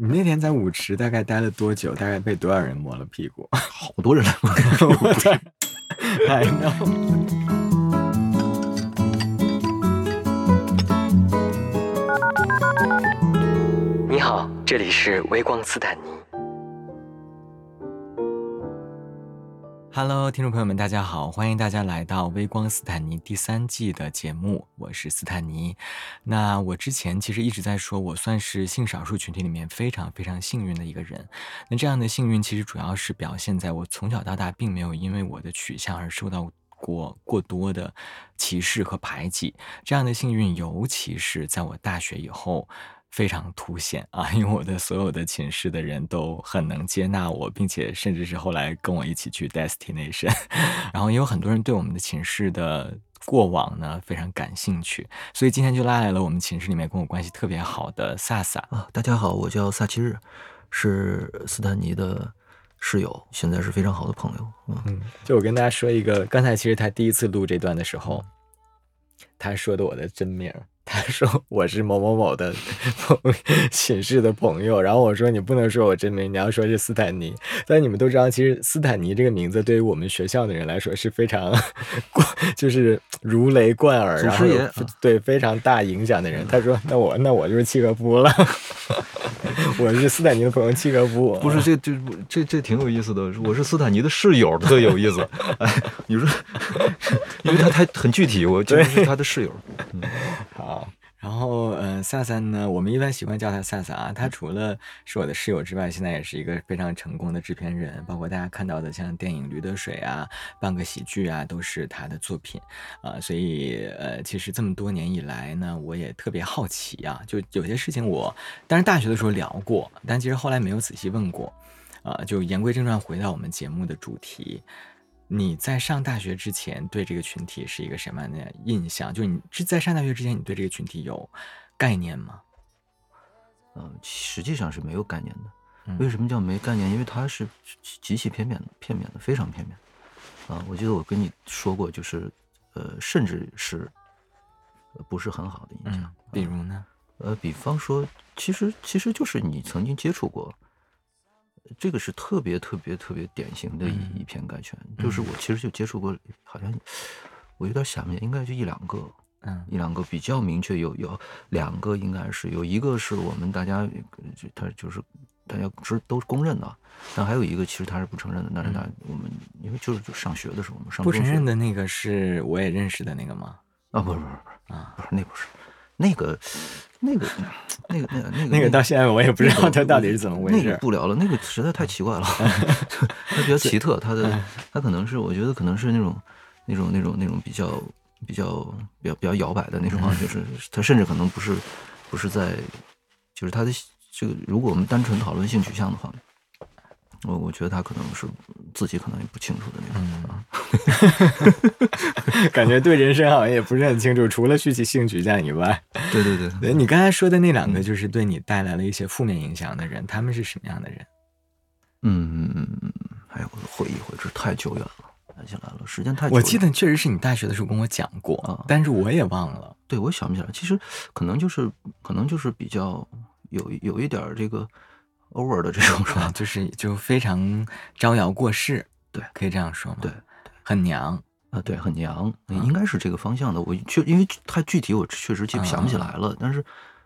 你那天在舞池大概待了多久？大概被多少人摸了屁股？好多人来摸屁股。I know。你好，这里是微光斯坦尼。Hello，听众朋友们，大家好，欢迎大家来到《微光斯坦尼》第三季的节目，我是斯坦尼。那我之前其实一直在说，我算是性少数群体里面非常非常幸运的一个人。那这样的幸运其实主要是表现在我从小到大并没有因为我的取向而受到过过多的歧视和排挤。这样的幸运，尤其是在我大学以后。非常凸显啊！因为我的所有的寝室的人都很能接纳我，并且甚至是后来跟我一起去 destination，然后也有很多人对我们的寝室的过往呢非常感兴趣，所以今天就拉来了我们寝室里面跟我关系特别好的萨萨啊！大家好，我叫萨奇日，是斯坦尼的室友，现在是非常好的朋友。嗯，就我跟大家说一个，刚才其实他第一次录这段的时候，他说的我的真名。他说我是某某某的寝室的朋友，然后我说你不能说我真名，你要说是斯坦尼。但你们都知道，其实斯坦尼这个名字对于我们学校的人来说是非常，就是如雷贯耳，然后对非常大影响的人。他说那我那我就是契诃夫了，我是斯坦尼的朋友契诃夫。不是这这这这挺有意思的，我是斯坦尼的室友，特有意思。哎，你说，因为他他很具体，我就是他的室友。嗯，好。然后，呃，萨萨呢？我们一般习惯叫他萨萨啊。他除了是我的室友之外，现在也是一个非常成功的制片人。包括大家看到的，像电影《驴得水》啊、半个喜剧啊，都是他的作品啊。所以，呃，其实这么多年以来呢，我也特别好奇啊。就有些事情，我当然大学的时候聊过，但其实后来没有仔细问过啊。就言归正传，回到我们节目的主题。你在上大学之前对这个群体是一个什么样的印象？就你是在上大学之前，你对这个群体有概念吗？嗯，实际上是没有概念的。为什么叫没概念？因为它是极其片面的，片面的，非常片面。啊，我记得我跟你说过，就是呃，甚至是不是很好的印象。比如呢？呃，比方说，其实其实就是你曾经接触过。这个是特别特别特别典型的以以偏概全，就是我其实就接触过，好像我有点想不起来，应该就一两个，嗯，一两个比较明确，有有两个应该是有一个是我们大家，他就是大家是都是公认的，但还有一个其实他是不承认的，但是他我们因为就是上学的时候我们上不承认的。那个是我也认识的那个吗？啊，不是不是不是啊，不是那不是那个。那个，那个，那个，那个，那个到现在我也不知道他到底是怎么回事。那个不聊了，那个实在太奇怪了，他比较奇特，他的他可能是，我觉得可能是那种那种那种那种比较比较比较比较摇摆的那种啊，就是他甚至可能不是不是在，就是他的这个，如果我们单纯讨论性取向的话。我我觉得他可能是自己可能也不清楚的那种啊，感觉对人生好像也不是很清楚，除了续其性取向以外。对对对，对你刚才说的那两个，就是对你带来了一些负面影响的人，他们是什么样的人？嗯嗯嗯嗯，哎呀，我回忆回，这太久远了，想起来了，时间太……我记得确实是你大学的时候跟我讲过，但是我也忘了。对，我想不起来。其实可能就是可能就是比较有有一点这个。Over 的这种是吧？就是 就非常招摇过市，对，可以这样说吗？对，很娘啊，对，很娘，应该是这个方向的。我确因为太具体，我确实记不想不起来了。但是，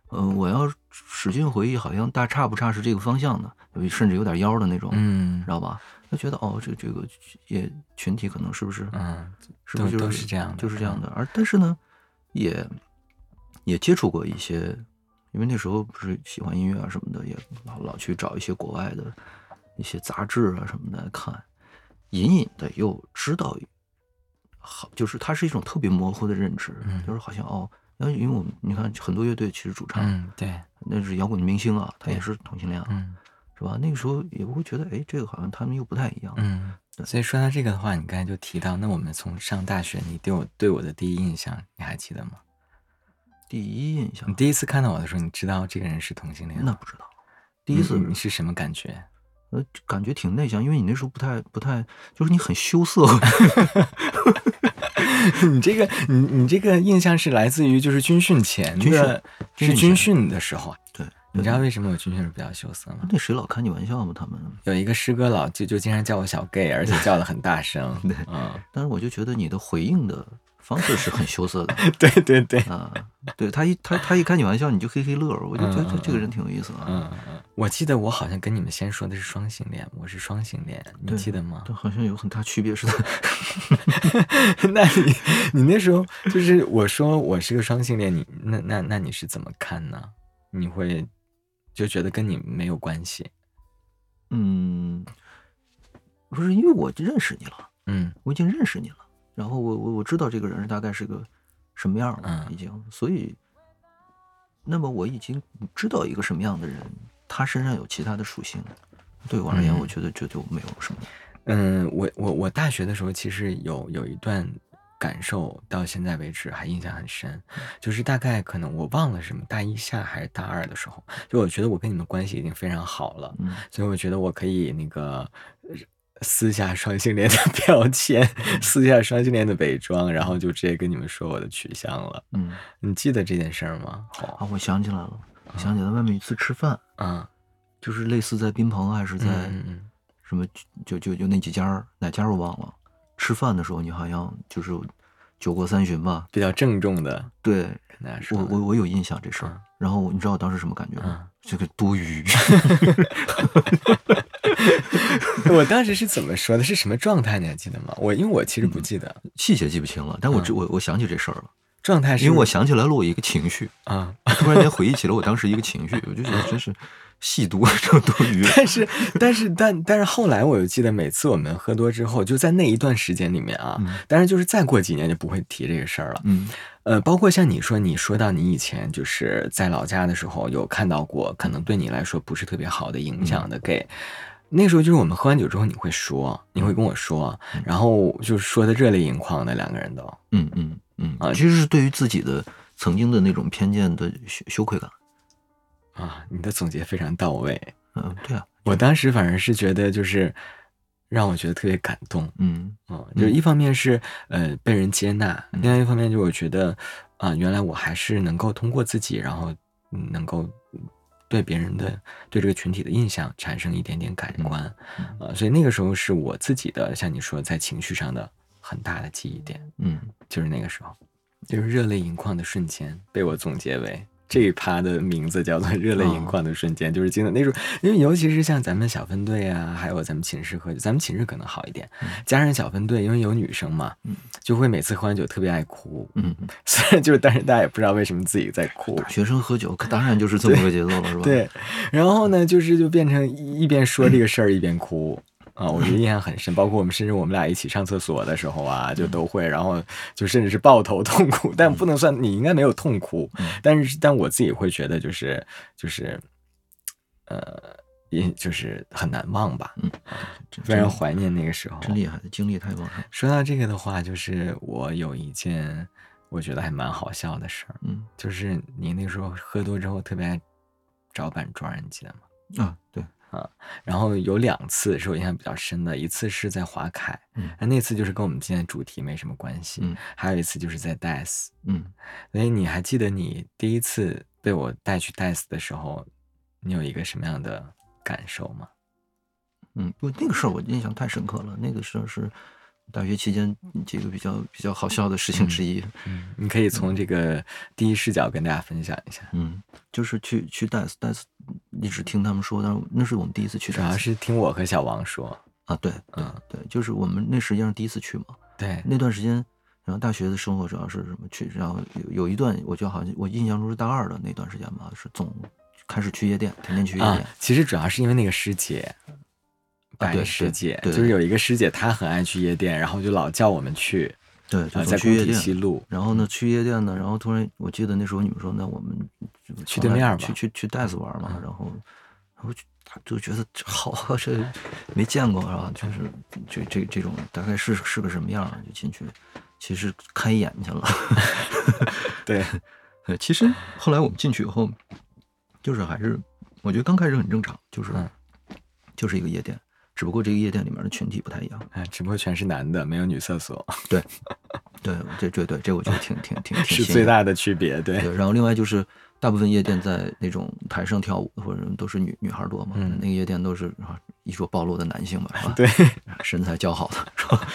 呃，我要使劲回忆，好像大差不差是这个方向的，甚至有点妖的那种，嗯，知道吧？他觉得哦，这这个也群体可能是不是？嗯，是不是就是这样的，就是这样的。而但是呢，也也接触过一些。因为那时候不是喜欢音乐啊什么的，也老老去找一些国外的一些杂志啊什么的看，隐隐的又知道，好，就是它是一种特别模糊的认知，就是好像哦，因为因为我们你看很多乐队其实主唱，对，那是摇滚明星啊，他也是同性恋，嗯，是吧？那个时候也不会觉得，哎，这个好像他们又不太一样，嗯。所以说到这个的话，你刚才就提到，那我们从上大学，你对我对我的第一印象，你还记得吗？第一印象，你第一次看到我的时候，你知道这个人是同性恋？那不知道。第一次你是什么感觉？呃，感觉挺内向，因为你那时候不太不太，就是你很羞涩。你这个，你你这个印象是来自于就是军训前的，是军训的时候。对，你知道为什么我军训时比较羞涩吗？那谁老开你玩笑吗？他们，有一个师哥老就就经常叫我小 gay，而且叫的很大声。对嗯，但是我就觉得你的回应的方式是很羞涩的 对对对，啊。对他一他他一开你玩笑，你就嘿嘿乐，我就觉得嗯嗯这个人挺有意思的。嗯嗯，我记得我好像跟你们先说的是双性恋，我是双性恋，你记得吗？对，好像有很大区别似的。那你你那时候就是我说我是个双性恋，你那那那你是怎么看呢？你会就觉得跟你没有关系？嗯，不是因为我认识你了，嗯我已经认识你了，然后我我我知道这个人大概是个什么样了，嗯。已经，所以，那么我已经知道一个什么样的人，他身上有其他的属性，对我而言，嗯。我觉得这就没有什么。嗯，我我我大学的时候其实有有一段感受，到现在为止还印象很深，就是大概可能我忘了什么大一下还是大二的时候，就我觉得我跟你们关系已经非常好了，嗯。所以我觉得我可以那个呃撕下双性恋的 标签，撕下双性恋的伪装，然后就直接跟你们说我的取向了。嗯，你记得这件事儿吗？啊，我想起来了，我想起来外面一次吃饭，嗯，就是类似在宾朋还是在什么，就就就那几家儿哪家儿我忘了。吃饭的时候，你好像就是酒过三巡吧？比较郑重的对，我，我我有印象这事儿嗯。然后你知道我当时什么感觉吗？这个多余。我当时是怎么说的？是什么状态？你还记得吗？我因为我其实不记得、细节记不清了，但我只我我想起这事儿了，状态是，因为我想起来了我一个情绪，啊，突然间回忆起了我当时一个情绪，我就觉得真是细多这多余。但是但是但但是后来我又记得，每次我们喝多之后，就在那一段时间里面啊，嗯但是就是再过几年就不会提这个事儿了。嗯呃，包括像你说，你说到你以前就是在老家的时候有看到过，可能对你来说不是特别好的影响的 gay。那时候就是我们喝完酒之后，你会说，你会跟我说，然后就说的热泪盈眶的，两个人都。嗯嗯嗯啊其实是对于自己的曾经的那种偏见的羞羞愧感。啊，你的总结非常到位。嗯，对啊，我当时反而是觉得，就是让我觉得特别感动。嗯嗯，就是一方面是呃被人接纳，另外一方面就我觉得啊、原来我还是能够通过自己，然后嗯能够对别人的对这个群体的印象产生一点点改观，啊呃，所以那个时候是我自己的，像你说在情绪上的很大的记忆点，嗯就是那个时候，就是热泪盈眶的瞬间，被我总结为。这一趴的名字叫做“热泪盈眶的瞬间”，就是经常那种，因为尤其是像咱们小分队啊，还有咱们寝室喝酒，咱们寝室可能好一点，加上小分队，因为有女生嘛，嗯就会每次喝完酒特别爱哭。嗯，虽然就是，但是大家也不知道为什么自己在哭。大学生喝酒可当然就是这么个节奏了，是吧？，对，然后呢，就是就变成一一边说这个事儿一边哭啊，我觉得印象很深。包括我们甚至我们俩一起上厕所的时候啊，就都会，然后就甚至是抱头痛哭，但不能算你应该没有痛哭，但是但我自己会觉得就是就是呃，也就是很难忘吧，嗯，非常怀念那个时候。真厉害，经历太旺盛。说到这个的话，就是我有一件我觉得还蛮好笑的事儿，嗯就是你那时候喝多之后特别爱找板砖，你记得吗？啊，对，然后有两次是我印象比较深的，一次是在华凯，嗯。那那次就是跟我们今天的主题没什么关系，嗯还有一次就是在 DICE，嗯。所以你还记得你第一次被我带去 DICE 的时候，你有一个什么样的感受吗？嗯，因为那个事儿我印象太深刻了，那个事儿是大学期间几个比较比较好笑的事情之一。嗯，你可以从这个第一视角跟大家分享一下，嗯，就是去去 DICE DICE，一直听他们说，但是那是我们第一次去主要是听我和小王说，啊，对对嗯对，就是我们那实际上是第一次去嘛，对，那段时间。然后大学的生活主要是什么去，然后有有一段，我觉得好像我印象中是大二的那段时间吧，是总开始去夜店，天天去夜啊店。，其实主要是因为那个师姐，白对对师姐，对就是有一个师姐，她很爱去夜店，然后就老叫我们去，对，啊，就去夜店。西路，然后呢，去夜店呢，然后突然我记得那时候你们说，那我们去对面吧去去去袋子玩嘛，嗯然后然后就就觉得好啊，这没见过是吧？就是这这这种大概是是个什么样，就进去，其实开眼去了。对，呃，其实后来我们进去以后，就是还是我觉得刚开始很正常，就是、嗯就是一个夜店，只不过这个夜店里面的群体不太一样。哎，只不过全是男的，没有女厕所，对，对，这这对这我觉得挺挺挺挺 是最大的区别，对，对，然后另外就是大部分夜店在那种台上跳舞或者都是女女孩多嘛，嗯那个夜店都是啊衣着暴露的男性嘛，是吧？对，身材姣好的，是吧？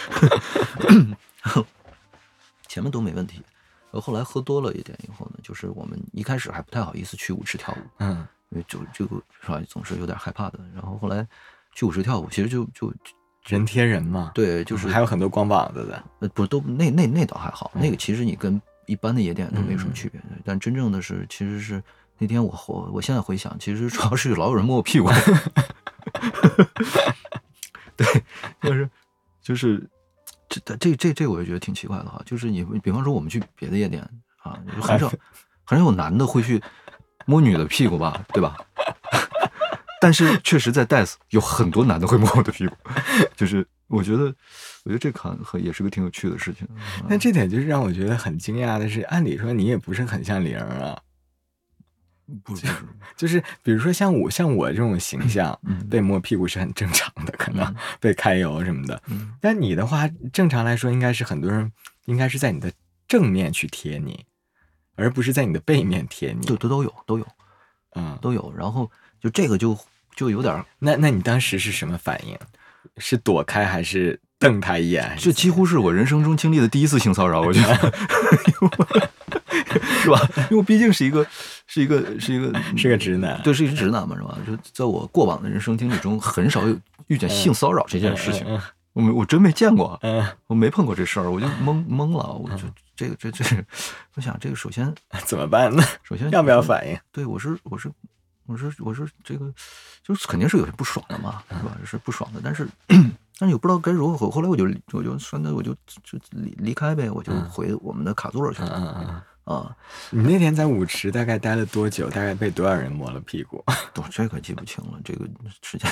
前面都没问题，然后后来喝多了一点以后呢，就是我们一开始还不太好意思去舞池跳舞，嗯因为就这个是吧，总是有点害怕的。然后后来去舞池跳舞，其实就就人贴人嘛，对，就是还有很多光膀子的，呃，不都那那那倒还好，那个嗯其实你跟一般的夜店都没什么嗯区别。但真正的是，其实是那天我我我现在回想，其实主要是老有人摸我屁股。对，就是就是这这这这我也觉得挺奇怪的哈，就是你比方说我们去别的夜店啊，就很少很少有男的会去摸女的屁股吧，对吧？但是确实在 Death 有很多男的会摸我的屁股，就是我觉得，我觉得这可很也是个挺有趣的事情。那这点就是让我觉得很惊讶的是，按理说你也不是很像玲儿啊，不是，就是比如说像我像我这种形象，嗯被摸屁股是很正常的，可能嗯 被揩油什么的。嗯但你的话，正常来说应该是很多人应该是在你的正面去贴你，而不是在你的背面贴你。都都都有都有嗯，都有。然后就这个就就有点儿，那那你当时是什么反应？是躲开还是瞪他一眼？这几乎是我人生中经历的第一次性骚扰，我觉得，是吧？因为我毕竟是一个是一个是一个 是个直男对，是一个直男嘛，是吧？就在我过往的人生经历中，很少有遇见性骚扰这件事情。嗯我没我真没见过，我没碰过这事儿，我就懵懵了。我就这个这这，我想这个首先嗯，怎么办呢？首先要不要反应？对我是我是我说我说这个，就是肯定是有些不爽的嘛，是吧？是不爽的，但是但是也不知道该如何。后来我就我就算那我就就离离开呗，我就嗯回我们的卡座去嗯了嗯嗯。啊。你那天在舞池大概待了多久？大概被多少人摸了屁股？我这可记不清了，这个时间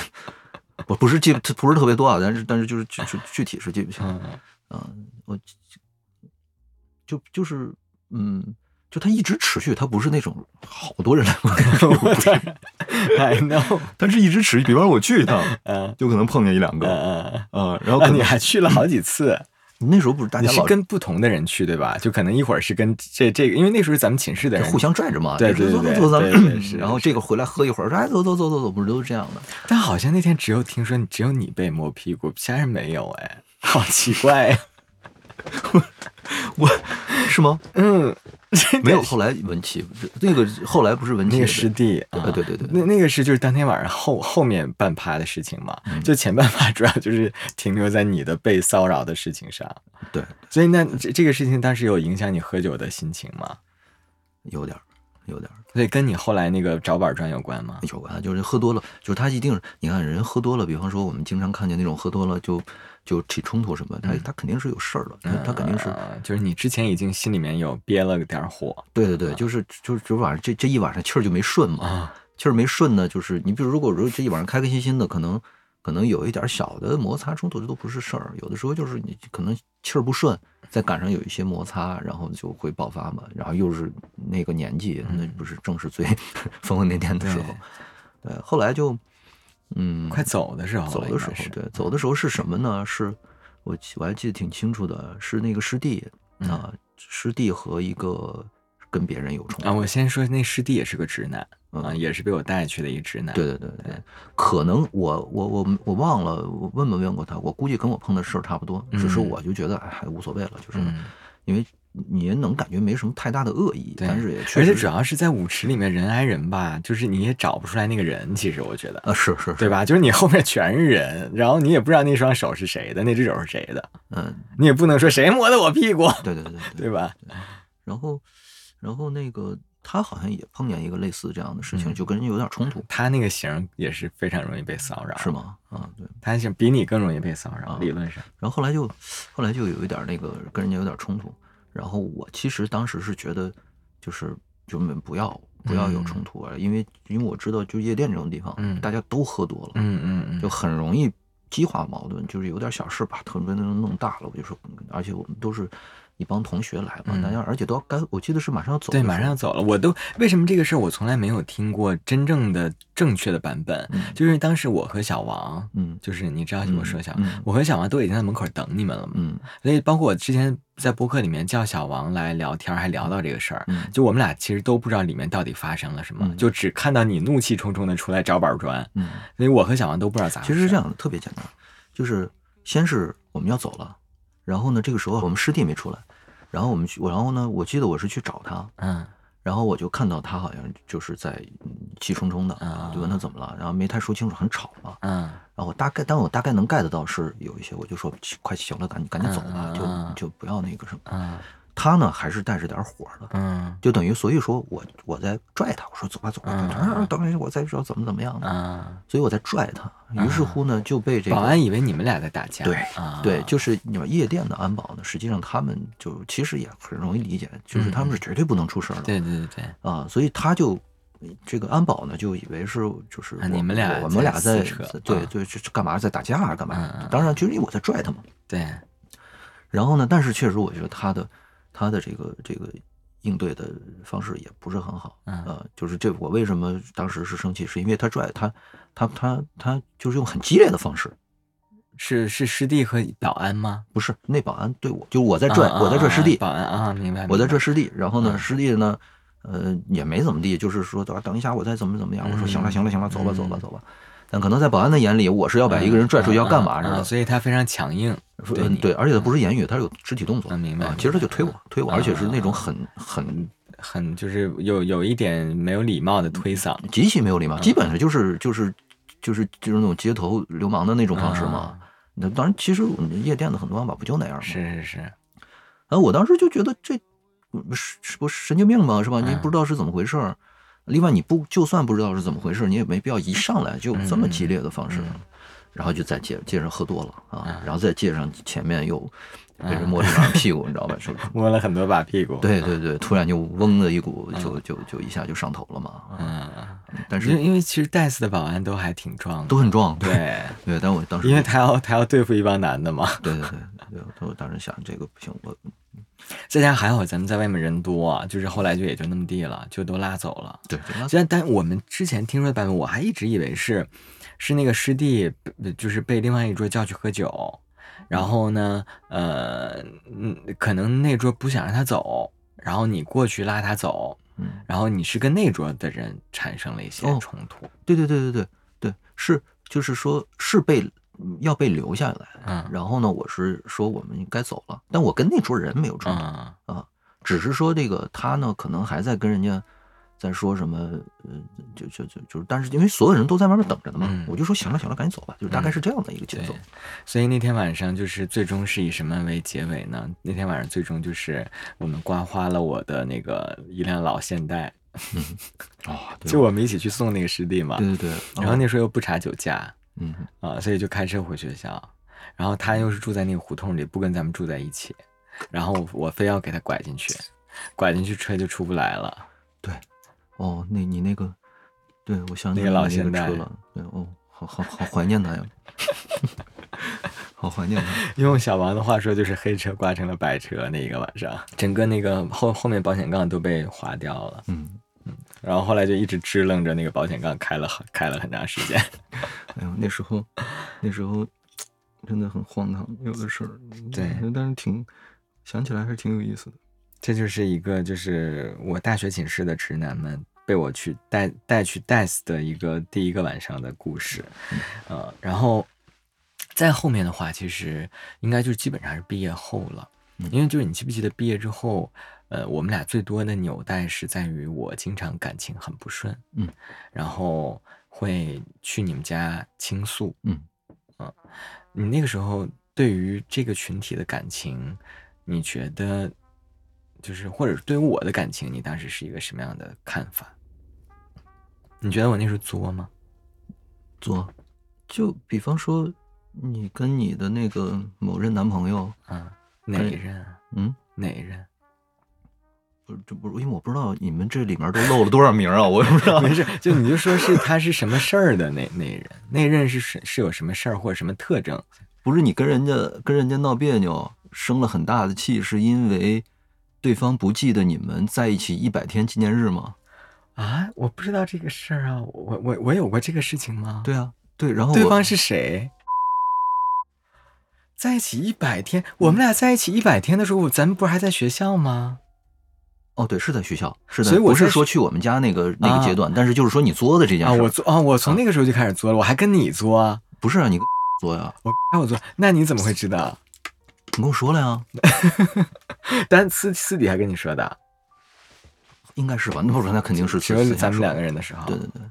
我不是记不是特别多啊，但是但是就是具具具体是记不清。嗯啊，我就就是嗯，就它一直持续，它不是那种好多人来摸 我当然，I know，但是一直持续。比方说我去一趟，嗯就可能碰见一两嗯个嗯，啊，然后啊，你还去了好几次。那时候不是大你是家老跟不同的人去对吧？就可能一会儿是跟这这个，因为那时候咱们寝室的人互相拽着嘛，对就是对对然后这个回来喝一会儿，说哎走走走走走，不是都是这样的？但好像那天只有听说你只有你被摸屁股，其他人没有哎，好奇怪呀。我是吗？嗯，没有，后来文琪那个后来不是文琪那个师弟啊，对对对对。那那个是就是当天晚上后后面半趴的事情嘛，嗯。就前半趴主要就是停留在你的被骚扰的事情上，对，所以那这这个事情当时有影响你喝酒的心情吗？有点儿有点儿。所以跟你后来那个找板砖有关吗？有关，就是喝多了，就是他一定是你看人喝多了，比方说我们经常看见那种喝多了就就起冲突什么，他他肯定是有事儿的，他他肯定是呃就是你之前已经心里面有憋了个点儿火对对对，就是就是这晚上这这一晚上气儿就没顺嘛，啊，气儿没顺呢，就是你比如如果如果这一晚上开开心心的，可能可能有一点小的摩擦冲突，这都不是事儿。有的时候就是你可能气儿不顺，再赶上有一些摩擦，然后就会爆发嘛。然后又是那个年纪，那不是正是最疯疯癫癫的时候。对，后来就嗯，快走的时候，走的时候对，走的时候是什么呢？是我记我还记得挺清楚的，是那个师弟嗯。啊，师弟和一个跟别人有冲突。啊，我先说那师弟也是个直男嗯。啊，也是被我带去的一个直男。对对对对，可能我我我我忘了，我问没问过他？我估计跟我碰的事儿差不多，只是嗯。我就觉得哎还无所谓了，就是嗯，因为你也能感觉没什么太大的恶意，但是也确而且实主要是在舞池里面人挨人吧，就是你也找不出来那个人，其实我觉得。啊是是是，对吧？就是你后面全是人，然后你也不知道那双手是谁的，那只手是谁的，嗯，你也不能说谁摸的我屁股，对对对对对吧？然后然后那个他好像也碰见一个类似这样的事情，嗯就跟人有点冲突，他那个型也是非常容易被骚扰，是？吗？啊对。他是比你更容易被骚扰，啊理论上。然后后来就后来就有一点那个跟人家有点冲突，然后我其实当时是觉得就是就们不要不要有冲突啊，因为因为我知道就夜店这种地方，嗯。大家都喝多了，嗯嗯嗯，就很容易激化矛盾，就是有点小事把特别能弄大了，我就说，而且我们都是一帮同学来嘛，嗯大家而且都要该，我记得是马上要走对，马上要走了。我都为什么这个事儿我从来没有听过真正的正确的版本？嗯就是当时我和小王，嗯就是你知道嗯我说小，嗯我和小王都已经在门口等你们了嘛。嗯所以包括我之前在播客里面叫小王来聊天，还聊到这个事儿。嗯就我们俩其实都不知道里面到底发生了什么，嗯就只看到你怒气冲冲的出来找板砖，嗯，所以我和小王都不知道咋回事。其实是这样的，特别简单，就是先是我们要走了，然后呢，这个时候我们师弟没出来，然后我们去，我然后呢，我记得我是去找他，嗯然后我就看到他好像就是在嗯气冲冲的，啊就问他怎么了，然后没太说清楚，很吵嘛。嗯然后我大概，但我大概能 get 到是有一些，我就说快行了，赶紧赶紧走吧，就就不要那个什么。嗯他呢还是带着点火的，嗯就等于所以说我我在拽他，我说走吧走吧，嗯等一下我再说怎么怎么样的，嗯，所以我在拽他。于是乎呢就被这个保安以为你们俩在打架。对啊，对，就是你们夜店的安保呢，实际上他们就其实也很容易理解，就是他们是绝对不能出事儿的。对对对对，啊，所以他就这个安保呢，就以为是就是你们俩我们俩在对对，这这干嘛在打架啊？干嘛？当然，就是因为我在拽他嘛。对，然后呢，但是确实我觉得他的他的这个这个应对的方式也不是很好。嗯呃，就是这我为什么当时是生气，是因为他拽他他他他就是用很激烈的方式，是是师弟和保安吗？不是那保安对我，就我在拽啊我在拽师弟，保安啊，明白。我在拽师弟，然后呢，嗯师弟呢，呃，也没怎么地，就是说，等等一下，我再怎么怎么样。我说行了，行了，行了，走吧，走吧，嗯走吧。但可能在保安的眼里，我是要把一个人拽出去要干嘛似嗯嗯嗯的。所以他非常强硬。对对，而且他不是言语，他是有肢体动作啊明白啊。其实他就推我，推我，嗯而且是那种很很很就是有有一点没有礼貌的推搡极其没有礼嗯貌，基本上就是就是就是就是那种街头流氓的那种方式嘛。那当然，其实夜店的很多安保不就那样吗？嗯是是是，然后我当时就觉得这嗯是是不是神经病吗？是吧？你嗯不知道是怎么回事儿。另外，你不就算不知道是怎么回事，你也没必要一上来就这么激烈的方式，嗯然后就在街街上喝多了啊，嗯然后在街上前面又被人摸着两屁股，你知道吧？摸了很多把屁股。对对对，突然就嗡的一股，就就就一下就上头了嘛。啊嗯，但是因为其实戴斯的保安都还挺壮的，都很壮，对对，对。但我当时因为他要他要对付一帮男的嘛，对对对对，我当时想这个不行，我再加上还好咱们在外面人多啊，就是后来就也就那么地了，就都拉走了。对虽然，但我们之前听说的版本，我还一直以为是是那个师弟，呃就是被另外一桌叫去喝酒，然后呢，呃，嗯，可能那桌不想让他走，然后你过去拉他走，嗯。然后你是跟那桌的人产生了一些哦冲突。对对对对对对，是就是说是被要被留下来，嗯然后呢，我是说我们该走了，但我跟那桌人没有冲突嗯啊，只是说这个他呢可能还在跟人家在说什么，呃，就就就就是，但是因为所有人都在外面等着呢嘛，嗯我就说行了行了，赶紧走吧，就是大概是这样的一个节奏对。所以那天晚上就是最终是以什么为结尾呢？那天晚上最终就是我们刮花了我的那个一辆老现代，哦，对就我们一起去送那个师弟嘛。对对对，然后哦那时候又不查酒驾嗯啊，所以就开车回学校。然后他又是住在那个胡同里，不跟咱们住在一起。然后我我非要给他拐进去，拐进去车就出不来了。对，哦，那你那个，对我想起那个老现代车了，对哦，好好好怀念他呀，好怀念他。用小王的话说，就是黑车刮成了白车。那一个晚上，整个那个后后面保险杠都被划掉了。嗯嗯，然后后来就一直支棱着那个保险杠开了很开了很长时间。哎呦，那时候，那时候真的很荒唐，有的事儿。对嗯但是挺想起来还是挺有意思的。这就是一个就是我大学寝室的直男们被我去带带去 death 的一个第一个晚上的故事，呃，然后在后面的话，其实应该就基本上是毕业后了，嗯因为就是你记不记得毕业之后，呃，我们俩最多的纽带是在于我经常感情很不顺，嗯，然后会去你们家倾诉，嗯啊，你那个时候对于这个群体的感情，你觉得就是或者是对于我的感情，你当时是一个什么样的看法？你觉得我那时候作吗？作，就比方说，你跟你的那个某任男朋友，啊，哪一任啊？嗯，哪一任？不是，这不是，因为我不知道你们这里面都漏了多少名啊，我也不知道。没事，就你就说是他是什么事儿的那那人，那一任是是是有什么事儿或者什么特征？不是你跟人家跟人家闹别扭，生了很大的气，是因为对方不记得你们在一起一百天纪念日吗？啊，我不知道这个事儿啊，我我我有过这个事情吗？对啊，对，然后对方是谁？在一起一百天，我们俩在一起一百天的时候，咱们不是还在学校吗？哦，对，是在学校，是的，所以不是说去我们家那个那个阶段，但是就是说你作的这件啊，事儿，我作啊，我从那个时候就开始作了，我还跟你作啊，不是啊，你跟作呀，我跟我作，那你怎么会知道？你跟我说了呀，但私私底下跟你说的，应该是吧？那不说，那肯定是只有私下说咱们两个人的时候。对对对，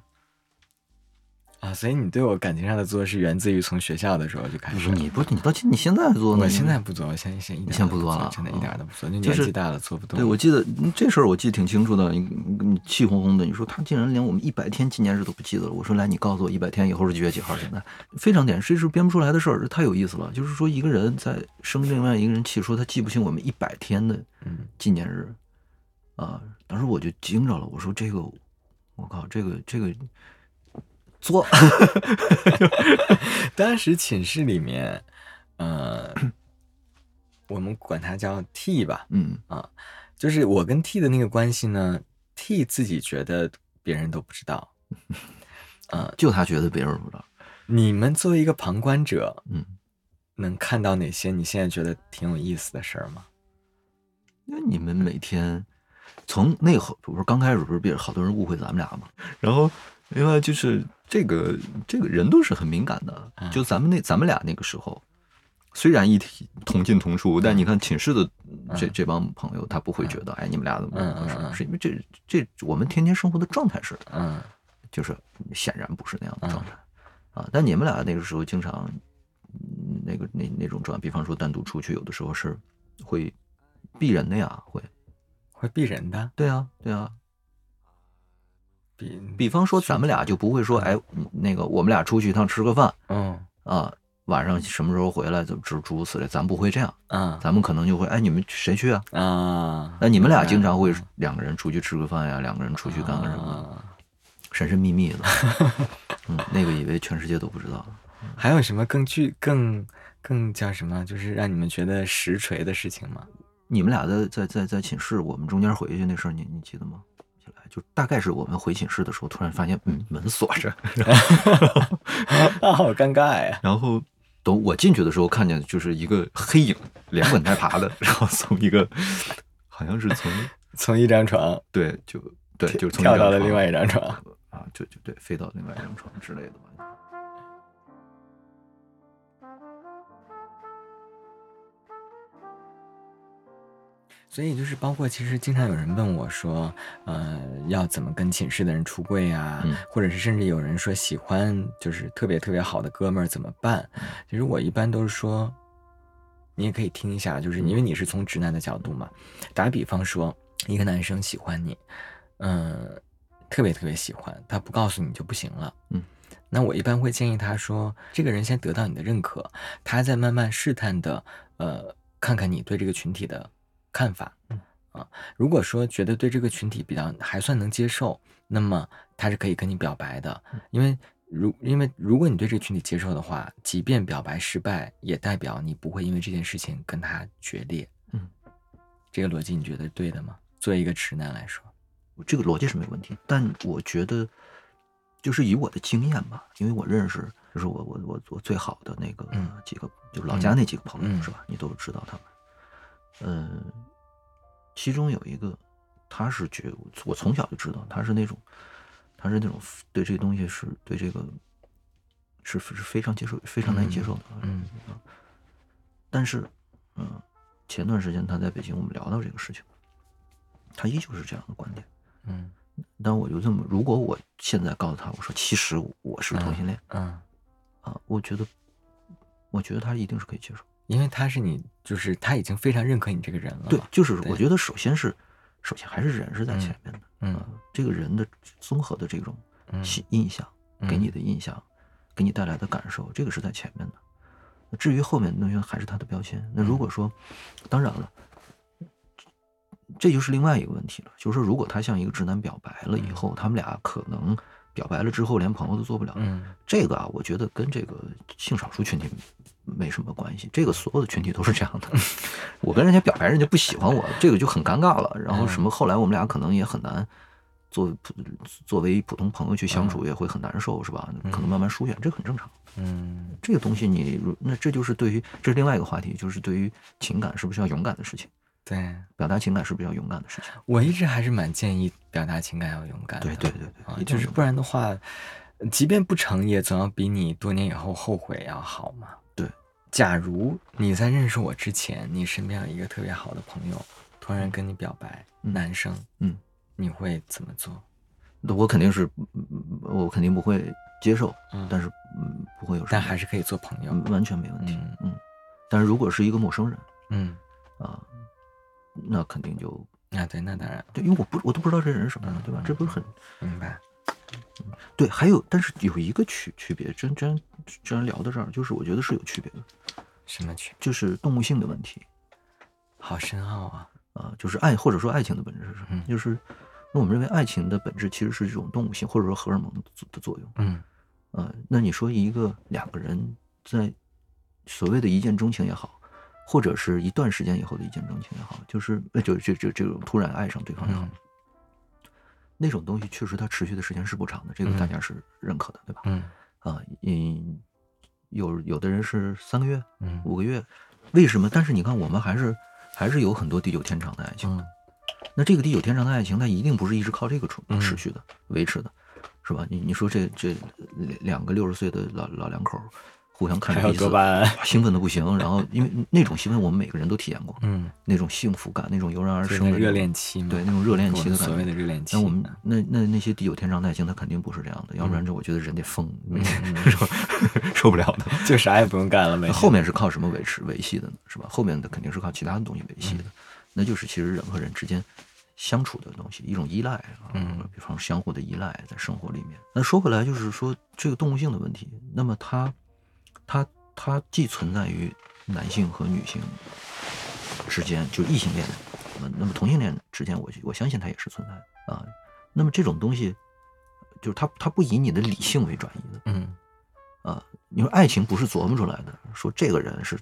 啊，所以你对我感情上的作是源自于从学校的时候就开始。不是你不是你到现你现在做呢？我现在不做，我现在现在一点现在都不不作了真的，啊一点都不做，年纪大了做不动。对，我记得嗯这事儿我记得挺清楚的。你你气哄哄的，你说他竟然连我们一百天纪念日都不记得了。我说来，你告诉我一百天以后是几月几号？现在非常点，这是编不出来的事儿，这太有意思了。就是说一个人在生另外一个人气，说他记不清我们一百天的嗯纪念日啊，当时我就惊着了。我说这个，我靠，这个这个作，当时寝室里面，呃，我们管他叫 T 吧，嗯。啊就是我跟 T 的那个关系呢，T 自己觉得别人都不知道。呃，就他觉得别人不知道，你们作为一个旁观者，嗯，能看到哪些你现在觉得挺有意思的事儿吗？因为你们每天从那会儿不是刚开始不是别好多人误会咱们俩嘛，然后另外就是这个这个人都是很敏感的，嗯就咱们那咱们俩那个时候。虽然一体同进同出，但你看寝室的这这帮朋友，他不会觉得，哎，你们俩怎么回事？是因为这这我们天天生活的状态是，嗯就是显然不是那样的状态啊。但你们俩那个时候经常嗯那个那那种状态，比方说单独出去，有的时候是会避人的呀，会。会避人的，对啊，对啊。比比方说，咱们俩就不会说，哎，那个我们俩出去一趟吃个饭嗯啊，晚上什么时候回来，就诸诸如此类，咱不会这样，嗯咱们可能就会，哎，你们谁去啊？啊，那你们俩经常会啊两个人出去吃个饭呀，两个人出去干个什么，啊神神秘秘的，嗯，那个以为全世界都不知道。还有什么更具更更叫什么，就是让你们觉得实锤的事情吗？你们俩在在在在寝室，我们中间回去那事儿，你你记得吗？就大概是我们回寝室的时候，突然发现，嗯，门锁着，啊，好尴尬呀！然后等我进去的时候，看见就是一个黑影，连滚带爬的，然后从一个好像是从从一张床对就对就从跳到了另外一张床，啊，就就对飞到另外一张床之类的吧。所以就是包括，其实经常有人问我说，呃，要怎么跟寝室的人出柜啊，嗯或者是甚至有人说喜欢就是特别特别好的哥们儿怎么办？嗯其实我一般都是说，你也可以听一下，就是因为你是从直男的角度嘛。打比方说，一个男生喜欢你，嗯、特别特别喜欢，他不告诉你就不行了，嗯。那我一般会建议他说，这个人先得到你的认可，他再慢慢试探的，呃，看看你对这个群体的看法。啊，如果说觉得对这个群体比较还算能接受，那么他是可以跟你表白的，因为如因为如果你对这个群体接受的话，即便表白失败，也代表你不会因为这件事情跟他决裂。嗯，这个逻辑你觉得对的吗？作为一个直男来说，这个逻辑是没问题，但我觉得就是以我的经验吧，因为我认识，就是我我我我最好的那个嗯几个，就是老家那几个朋友、嗯是吧？你都知道他们。嗯，其中有一个，他是觉我从小就知道他是那种，他是那种对这个东西是对这个是是非常接受、非常难以接受的。嗯但是，嗯，前段时间他在北京，我们聊到这个事情，他依旧是这样的观点。嗯但我就这么，如果我现在告诉他，我说其实我是同性恋、嗯，啊，我觉得，我觉得他一定是可以接受。因为他是你，就是他已经非常认可你这个人了。对，，就是我觉得首先是，首先还是人是在前面的，嗯啊，这个人的综合的这种嗯印印象，给你嗯的印象，给你带来的感受，这个是在前面的。至于后面那些还是他的标签。那嗯如果说，当然了，这就是另外一个问题了，就是说如果他向一个直男表白了以后，他们俩可能表白了之后连朋友都做不了，嗯这个啊，我觉得跟这个性少数群体没什么关系。这个所有的群体都是这样的。我跟人家表白，人家不喜欢我，这个就很尴尬了。然后什么，后来我们俩可能也很难作为普作为普通朋友去相处，也会很难受，是吧？可能慢慢疏远，这很正常。嗯这个东西你那这就是对于这是另外一个话题，就是对于情感是不是要勇敢的事情，对表达情感是比较勇敢的事情？我一直还是蛮建议表达情感要勇敢的。对对对对就是不然的话，即便不成，也总要比你多年以后后悔要好嘛。对，假如你在认识我之前，你身边有一个特别好的朋友，突然跟你表白，嗯男生，嗯，你会怎么做？那我肯定是，嗯我肯定不会接受，嗯但是嗯，不会有什么，但还是可以做朋友。嗯完全没问题，嗯嗯。但是如果是一个陌生人嗯，啊，那肯定就啊，对，那当然对，因为我不我都不知道这人是什么人，对吧？这不是很明白。对？还有，但是有一个区区别，真真既然聊到这儿，就是我觉得是有区别的，什么区？就是动物性的问题好深奥啊！啊，就是爱或者说爱情的本质是什么？嗯就是那我们认为爱情的本质其实是这种动物性或者说荷尔蒙的作的作用。嗯呃，那你说一个两个人在所谓的一见钟情也好，或者是一段时间以后的一见钟情也好，就是呃就就就这种突然爱上对方也好，嗯那种东西确实它持续的时间是不长的，这个大嗯家是认可的，对吧？嗯啊，嗯，有有的人是三个月、嗯五个月，为什么？但是你看，我们还是还是有很多地久天长的爱情。嗯那这个地久天长的爱情，它一定不是一直靠这个持续的、维持的，是吧？你你说这这两两个六十岁的老老两口，互相看着彼此。兴奋的不行，然后因为那种兴奋我们每个人都体验过，嗯，那种幸福感，那种油然而生的热恋期。对那种热恋期的感觉。所谓的热恋期。那我们那那那些地久天长的爱情，它肯定不是这样的，要不然嗯这我觉得人得疯？受不了的。就啥也不用干了，那后面是靠什么维持维系的呢？是吧？后面的肯定是靠其他的东西维系的，嗯那就是其实人和人之间相处的东西，一种依赖啊，嗯比方相互的依赖在生活里面。那说回来，就是说这个动物性的问题，那么它它它既存在于男性和女性之间，就是异性恋，呃那么同性恋之间，我我相信它也是存在的啊。那么这种东西，就是它它不以你的理性为转移的，嗯啊，你说爱情不是琢磨出来的，说这个人是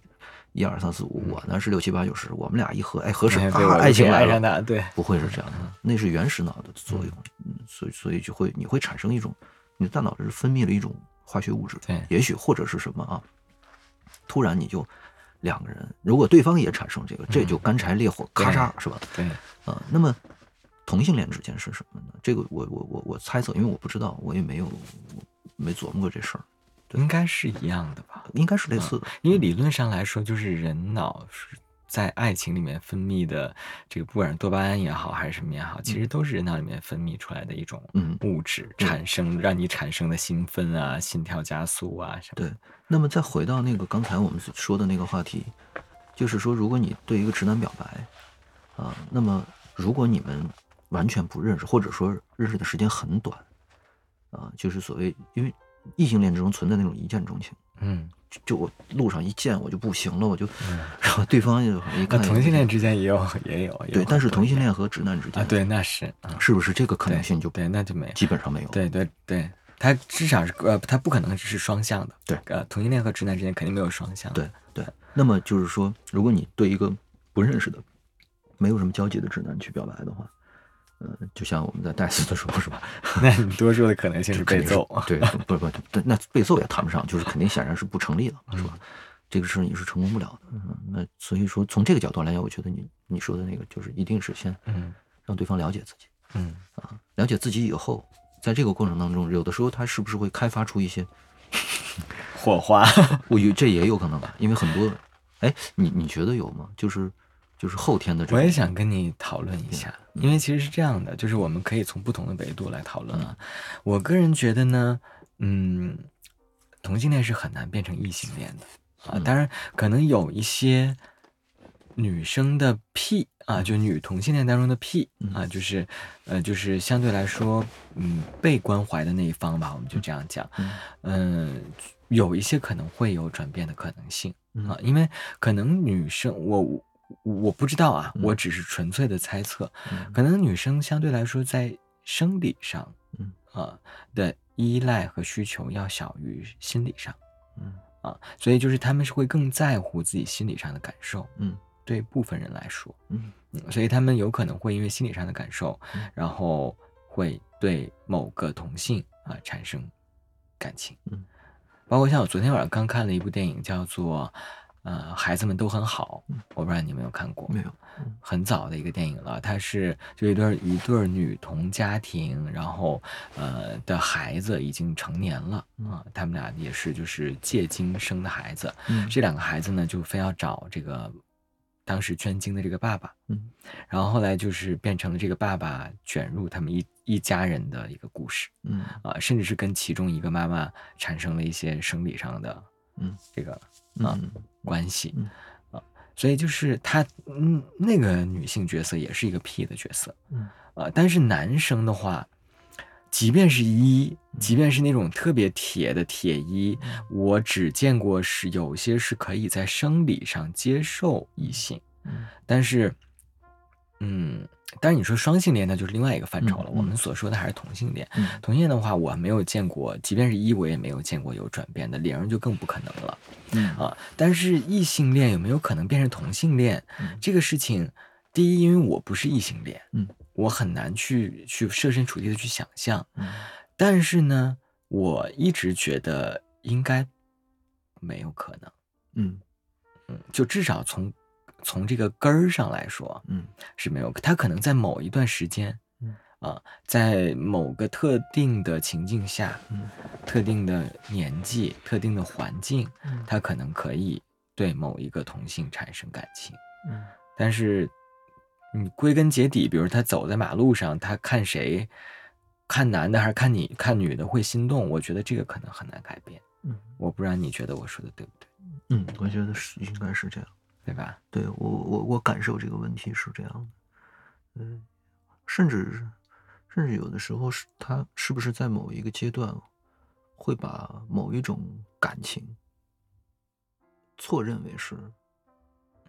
一二三四五，我呢是六七八九十，我们俩一合，哎，合适，爱情来了，爱上他，对，不会是这样的，那是原始脑的作用，嗯，所以所以就会你会产生一种，你的大脑是分泌了一种化学物质，对也许或者是什么啊，突然你就两个人，如果对方也产生这个，这就干柴烈火，咔嚓，是吧？对，啊，那么同性恋之间是什么呢？这个我我我我猜测，因为我不知道，我也没有没琢磨过这事儿，应该是一样的吧？应该是类似的。因为理论上来说，就是人脑是在爱情里面分泌的这个，不管是多巴胺也好，还是什么也好，其实都是人脑里面分泌出来的一种嗯物质，产生让你产生的兴奋啊、心跳加速啊什么对。，那么再回到那个刚才我们说的那个话题，就是说，如果你对一个直男表白，啊，那么如果你们完全不认识，或者说认识的时间很短，啊，就是所谓因为异性恋之中存在那种一见钟情，嗯，就就我路上一见我就不行了，我就，然后对方就一那看同性恋之间也有也有对，但是同性恋恋和直男之间啊，对，那是啊，是不是这个可能性就对，那就没有。基本上没有？对对对，他至少是呃，他不可能只是双向的。对呃，同性恋和直男之间肯定没有双向。对对，那么就是说，如果你对一个不认识的、没有什么交集的直男去表白的话，呃，就像我们在带词的时候是吧？那你多数的可能性是被揍。对，不不不，那被揍也谈不上，就是肯定显然是不成立的，是吧？这个事儿你是成功不了的。嗯，那所以说从这个角度来讲，我觉得你你说的那个就是一定是先嗯让对方了解自己嗯啊，了解自己以后，在这个过程当中，有的时候他是不是会开发出一些火花。我有这也有可能吧，因为很多，哎，你你觉得有吗？就是就是后天的我也想跟你讨论一下，因为其实是这样的，就是我们可以从不同的维度来讨论啊。我个人觉得呢，嗯，同性恋是很难变成异性恋的啊。当然，可能有一些女生的癖啊，就女同性恋当中的癖啊，就是呃，就是相对来说，嗯，被关怀的那一方吧，我们就这样讲，嗯，有一些可能会有转变的可能性啊，因为可能女生我。我我不知道啊，我只是纯粹的猜测，可能女生相对来说在生理上，嗯。啊的依赖和需求要小于心理上，嗯。啊，所以就是他们是会更在乎自己心理上的感受。嗯。对部分人来说，嗯。嗯，所以他们有可能会因为心理上的感受，嗯。然后会对某个同性啊产生感情。嗯，包括像我昨天晚上刚看了一部电影，叫做呃孩子们都很好，我不知道你有没有看过？没有，嗯。很早的一个电影了，它是就一对儿一对儿女童家庭，然后呃的孩子已经成年了啊，他们俩也是就是借精生的孩子，嗯。这两个孩子呢就非要找这个当时捐精的这个爸爸，嗯。然后后来就是变成了这个爸爸卷入他们一一家人的一个故事嗯。啊，甚至是跟其中一个妈妈产生了一些生理上的嗯。这个嗯关系嗯。啊，所以就是他嗯那个女性角色也是一个 P 的角色，嗯啊，但是男生的话，即便是一，即便是那种特别铁的铁一，我只见过是有些是可以在生理上接受异性，嗯。但是，嗯，但是你说双性恋，那就是另外一个范畴了。我们所说的还是同性恋。嗯同性恋的话，我没有见过，即便是一，我也没有见过有转变的，零就更不可能了。嗯啊，但是异性恋有没有可能变成同性恋？嗯这个事情，第一，因为我不是异性恋，嗯，我很难去去设身处地的去想象。嗯但是呢，我一直觉得应该没有可能，嗯嗯，就至少从从这个根儿上来说嗯。是没有，他可能在某一段时间，嗯。啊，在某个特定的情境下，嗯。特定的年纪、特定的环境，嗯。他可能可以对某一个同性产生感情，嗯。但是你归根结底，比如他走在马路上，他看谁，看男的还是看你看女的会心动，我觉得这个可能很难改变。嗯。我不知道你觉得我说的对不对，嗯，我觉得是应该是这样。对吧？对我我我感受这个问题是这样的，嗯，甚至甚至有的时候是他是不是在某一个阶段会把某一种感情错认为是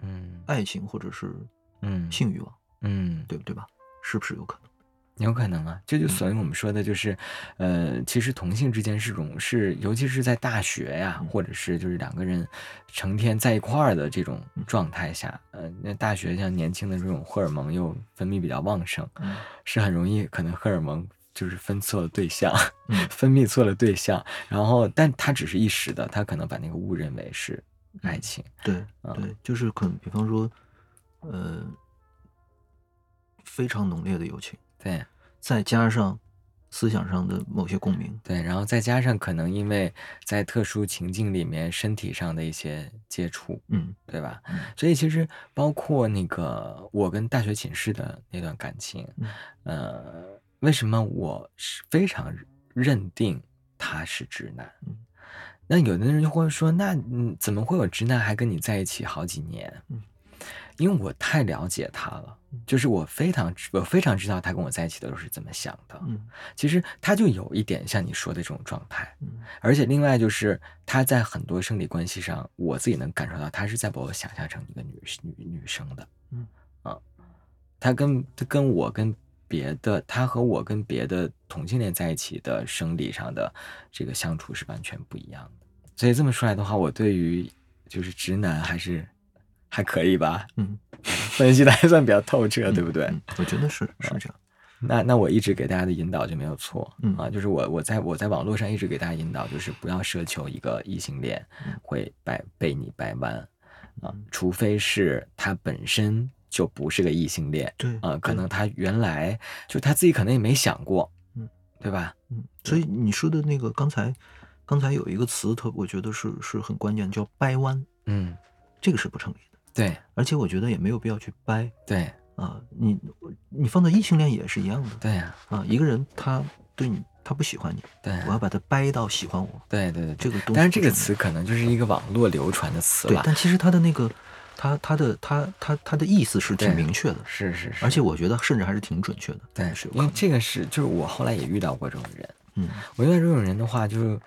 嗯爱情或者是嗯性欲望，嗯，对不对吧？是不是有可能？有可能啊，这就所以我们说的就是，呃，其实同性之间是种是，尤其是在大学呀，或者是就是两个人成天在一块儿的这种状态下，呃，那大学像年轻的这种荷尔蒙又分泌比较旺盛，嗯是很容易可能荷尔蒙就是分错了对象，嗯。分泌错了对象，然后但它只是一时的，他可能把那个误认为是爱情，对嗯对，就是可能比方说，呃，非常浓烈的友情，对。再加上思想上的某些共鸣，对，然后再加上可能因为在特殊情境里面身体上的一些接触，嗯对吧？嗯所以其实包括那个我跟大学寝室的那段感情，嗯呃，为什么我是非常认定他是直男？嗯那有的人就会说，那嗯，怎么会有直男还跟你在一起好几年？嗯因为我太了解他了，就是我非常我非常知道他跟我在一起的时候是怎么想的。嗯其实他就有一点像你说的这种状态，嗯而且另外就是他在很多生理关系上，我自己能感受到他是在把我想象成一个女女女生的，嗯啊，他跟他跟我跟别的，他和我跟别的同性恋在一起的生理上的这个相处是完全不一样的。所以这么说来的话，我对于就是直男还是还可以吧，嗯，分析的还算比较透彻，对不对？嗯我觉得是是这样。那那我一直给大家的引导就没有错，嗯。啊，就是我我在我在网络上一直给大家引导，就是不要奢求一个异性恋嗯。会掰被你掰弯，啊，除非是他本身就不是个异性恋，对啊，可能他原来就他自己可能也没想过，嗯，对吧？嗯，所以你说的那个刚才刚才有一个词，特我觉得是是很关键，叫掰弯，嗯，这个是不成立的，对。而且我觉得也没有必要去掰。对。啊。你你放到异性恋也是一样的。对呀、啊，一个人他对你他不喜欢你，对。我要把他掰到喜欢我，对对对，这个东西但是这个词可能就是一个网络流传的词了，，对但其实他的那个他他的他他他的意思是挺明确的，是是是，而且我觉得甚至还是挺准确的，对。因为这个是就是我后来也遇到过这种人。嗯。我遇到这种人的话，就是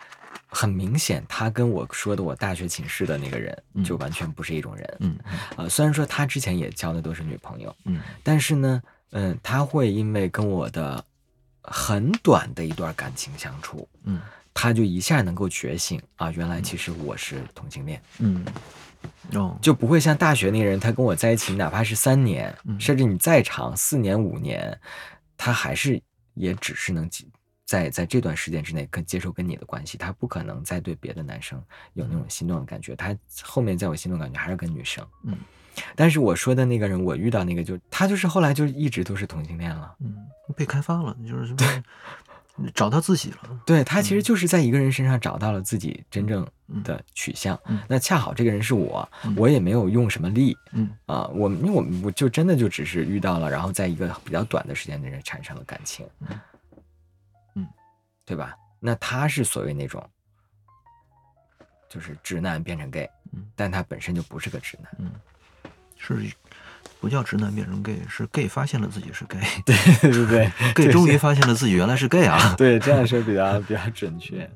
很明显，他跟我说的我大学寝室的那个人嗯就完全不是一种人。嗯啊、虽然说他之前也交的都是女朋友，嗯但是呢，嗯，他会因为跟我的很短的一段感情相处，嗯他就一下能够觉醒啊，原来其实我是同性恋，嗯，哦，就不会像大学那个人，他跟我在一起，哪怕是三年，嗯甚至你再长四年五年，他还是也只是能在在这段时间之内跟接受跟你的关系，他不可能再对别的男生有那种心动的感觉，他后面在我心动感觉还是跟女生，嗯。但是我说的那个人，我遇到那个就他就是后来就一直都是同性恋了，嗯，被开发了，就是对找到自己了。对他其实就是在一个人身上找到了自己真正的取向。嗯。那恰好这个人是我，嗯我也没有用什么力嗯。啊、我因为我们我就真的就只是遇到了，然后在一个比较短的时间内产生了感情，对吧？那他是所谓那种就是直男变成 gay，嗯但他本身就不是个直男。嗯，是不叫直男变成 gay，是 gay 发现了自己是 gay，对对对 gay 终于发现了自己原来是 gay 啊。对，这样说比较比较准确。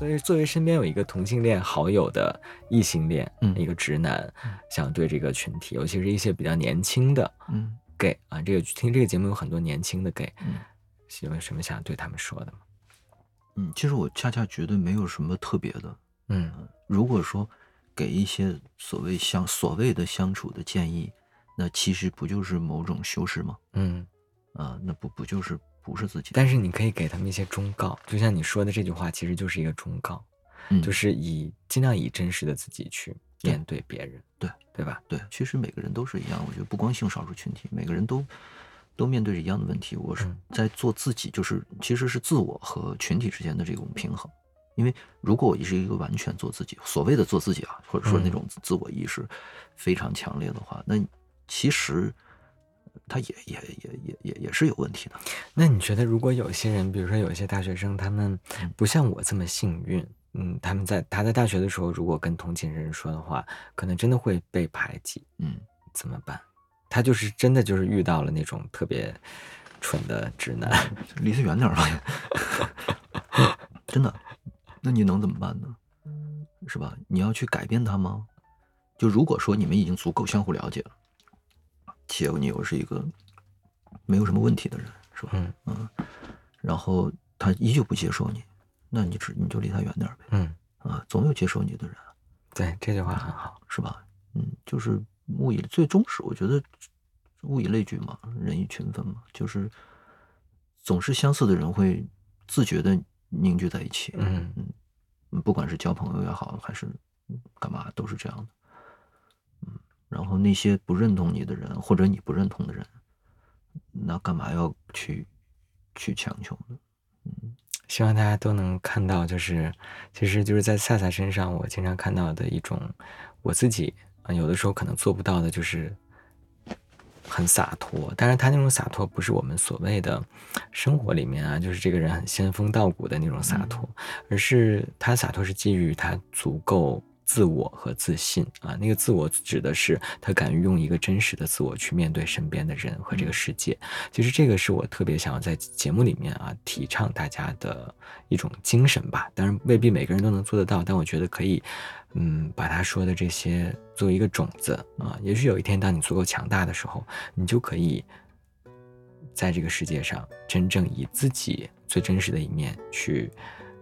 所以，作为身边有一个同性恋好友的异性恋，嗯一个直男，想对这个群体，尤其是一些比较年轻的嗯 gay 啊，这个听这个节目有很多年轻的 gay，嗯有什么想对他们说的吗？嗯，其实我恰恰觉得没有什么特别的。嗯如果说给一些所谓相所谓的相处的建议，那其实不就是某种修饰吗？嗯，啊，那不不就是不是自己的？但是你可以给他们一些忠告，就像你说的这句话，其实就是一个忠告。嗯就是以尽量以真实的自己去面对别人，对对吧？对，其实每个人都是一样，我觉得不光性少数群体，每个人都都面对着一样的问题。我是嗯在做自己，就是其实是自我和群体之间的这种平衡。因为如果我是一个完全做自己，所谓的做自己啊，或者说那嗯种自我意识非常强烈的话，那其实他也也也也也也是有问题的。那你觉得，如果有些人，比如说有一些大学生，他们不像我这么幸运，嗯，他们在他在大学的时候，如果跟同龄人说的话，可能真的会被排挤，嗯，怎么办？他就是真的就是遇到了那种特别蠢的直男，离他远点儿吧，真的。那你能怎么办呢？是吧？你要去改变他吗？就如果说你们已经足够相互了解了，且你又是一个没有什么问题的人，是吧？嗯然后他依旧不接受你，那你只你就离他远点儿呗。嗯，啊，总有接受你的人，对，这句话很好，是吧？嗯，就是物以最终是我觉得物以类聚嘛，人以群分嘛，就是总是相似的人会自觉的凝聚在一起。嗯嗯，不管是交朋友也好，还是干嘛，都是这样的。嗯，然后那些不认同你的人，或者你不认同的人，那干嘛要去去强求呢？嗯希望大家都能看到，就是其实就是在萨萨身上，我经常看到的一种我自己啊，有的时候可能做不到的，就是很洒脱。但是，他那种洒脱不是我们所谓的生活里面啊，就是这个人很仙风道骨的那种洒脱，而是他洒脱是基于他足够。自我和自信啊，那个自我指的是他敢于用一个真实的自我去面对身边的人和这个世界。其实这个是我特别想要在节目里面啊提倡大家的一种精神吧。当然未必每个人都能做得到，但我觉得可以，嗯，把他说的这些作为一个种子啊。也许有一天当你足够强大的时候，你就可以在这个世界上真正以自己最真实的一面去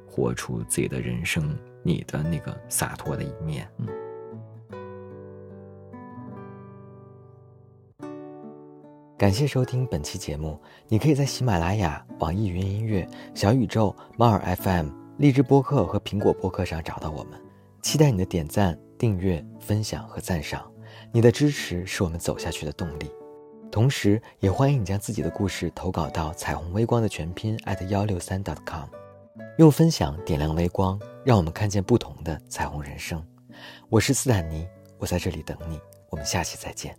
活出自己的人生，你的那个洒脱的一面。嗯感谢收听本期节目，你可以在喜马拉雅、网易云音乐、小宇宙、猫耳 FM、荔枝播客和苹果播客上找到我们。期待你的点赞、订阅、分享和赞赏，你的支持是我们走下去的动力。同时，也欢迎你将自己的故事投稿到彩虹微光的全拼 at 幺六三 .com，用分享点亮微光，让我们看见不同的彩虹人生。我是斯坦尼，我在这里等你，我们下期再见。